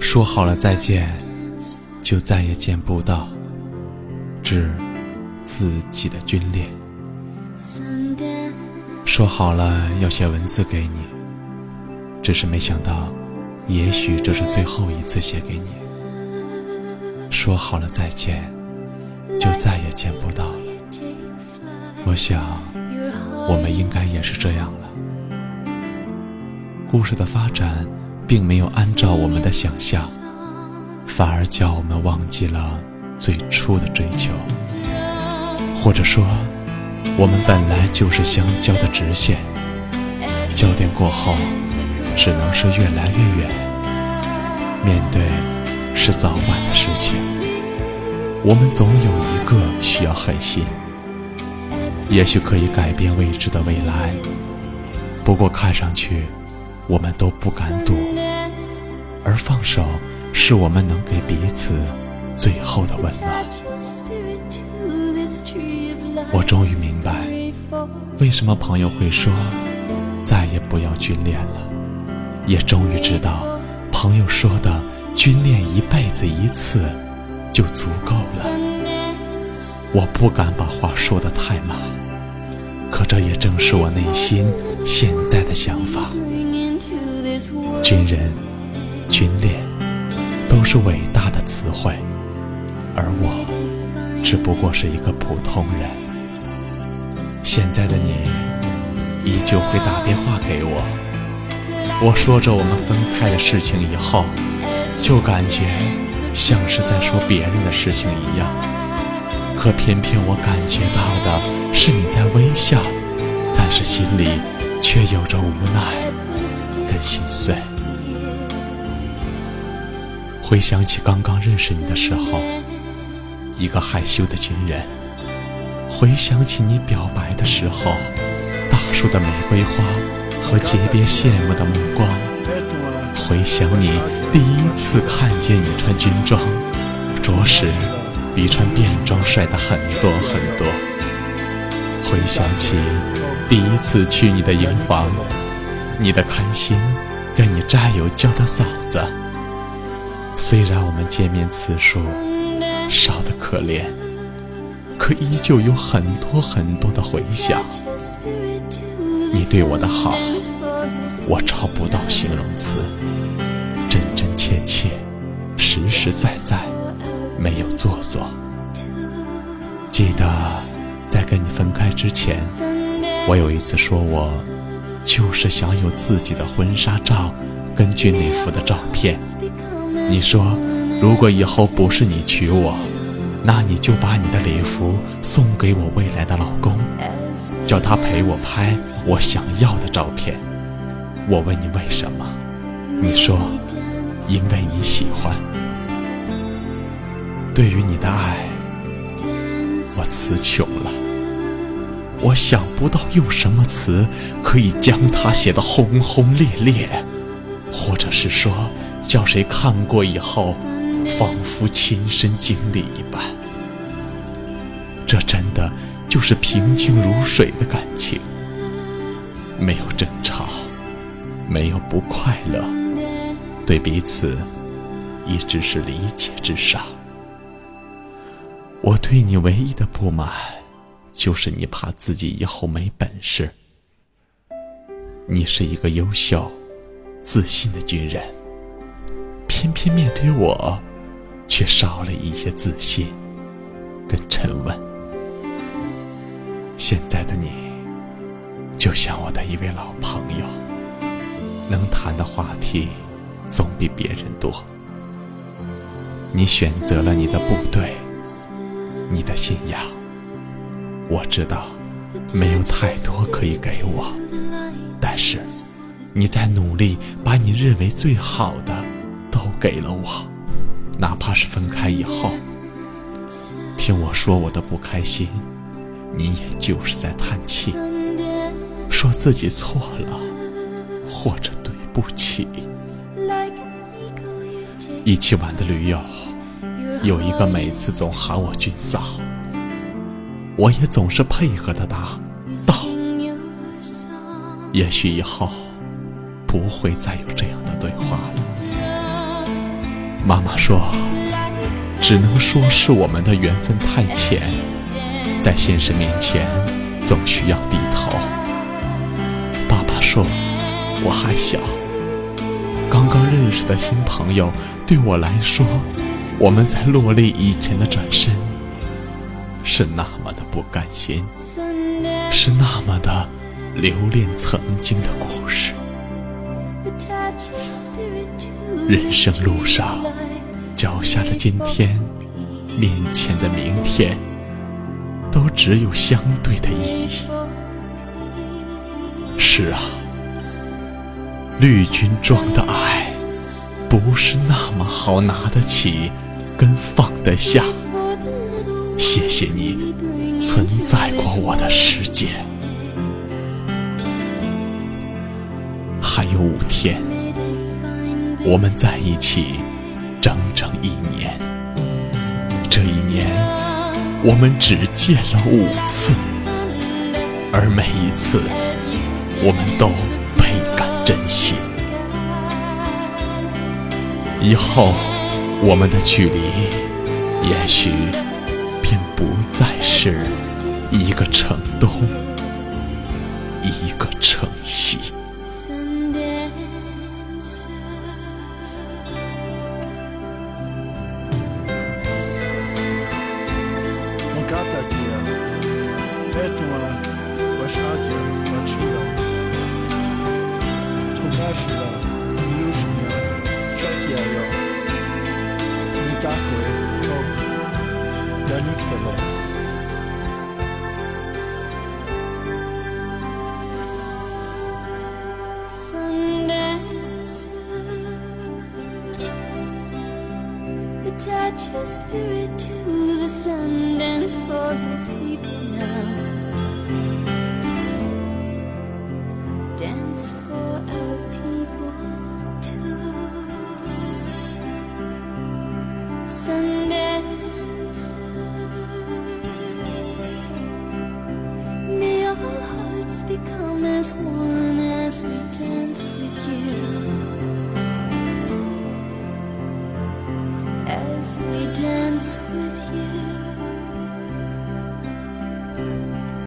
说好了再见，就再也见不到。致自己的军恋。说好了要写文字给你，只是没想到，也许这是最后一次写给你。说好了再见，就再也见不到了。我想，我们应该也是这样了。故事的发展。并没有按照我们的想象，反而叫我们忘记了最初的追求，或者说，我们本来就是相交的直线，交点过后，只能是越来越远。面对是早晚的事情，我们总有一个需要狠心，也许可以改变未知的未来，不过看上去。我们都不敢躲，而放手是我们能给彼此最后的温暖。我终于明白，为什么朋友会说再也不要军恋了，也终于知道朋友说的军恋一辈子一次就足够了。我不敢把话说得太满，可这也正是我内心现在的想法。军人、军恋都是伟大的词汇，而我只不过是一个普通人。现在的你依旧会打电话给我，我说着我们分开的事情以后，就感觉像是在说别人的事情一样。可偏偏我感觉到的是你在微笑，但是心里却有着无奈跟心碎。回想起刚刚认识你的时候，一个害羞的军人；回想起你表白的时候，大树的玫瑰花和结别羡慕的目光；回想你第一次看见你穿军装，着实比穿便装帅的很多很多；回想起第一次去你的营房，你的开心跟你战友叫的嫂子。虽然我们见面次数少得可怜，可依旧有很多很多的回响。你对我的好，我找不到形容词，真真切切，实实在在，没有做作。记得在跟你分开之前，我有一次说我就是想有自己的婚纱照跟军礼服的照片。你说，如果以后不是你娶我，那你就把你的礼服送给我未来的老公，叫他陪我拍我想要的照片。我问你为什么？你说，因为你喜欢。对于你的爱，我词穷了，我想不到用什么词可以将它写得轰轰烈烈，或者是说。叫谁看过以后，仿佛亲身经历一般。这真的就是平静如水的感情，没有争吵，没有不快乐，对彼此一直是理解至上。我对你唯一的不满，就是你怕自己以后没本事。你是一个优秀、自信的军人。偏偏面对我，却少了一些自信跟沉稳。现在的你，就像我的一位老朋友，能谈的话题总比别人多。你选择了你的部队，你的信仰，我知道没有太多可以给我，但是你在努力把你认为最好的。给了我。哪怕是分开以后，听我说我的不开心，你也就是在叹气，说自己错了，或者对不起。一起玩的驴友，有一个每次总喊我军嫂，我也总是配合的答到。也许以后不会再有这样的对话了。妈妈说，只能说是我们的缘分太浅，在现实面前总需要低头。爸爸说，我还小。刚刚认识的新朋友，对我来说，我们在落泪以前的转身，是那么的不甘心，是那么的留恋曾经的故事。人生路上，脚下的今天，面前的明天，都只有相对的意义。是啊。绿军装的爱，不是那么好拿得起，跟放得下。谢谢你存在过我的世界。有五天，我们在一起整整一年。这一年，我们只见了五次，而每一次，我们都倍感。珍惜，以后我们的距离，也许便不再是一个城东，一个城西。Attach your spirit to the sun dance for your people now. Dance for our people too. Sun Sundance. May all hearts become as one as we dance with you. as we dance with you.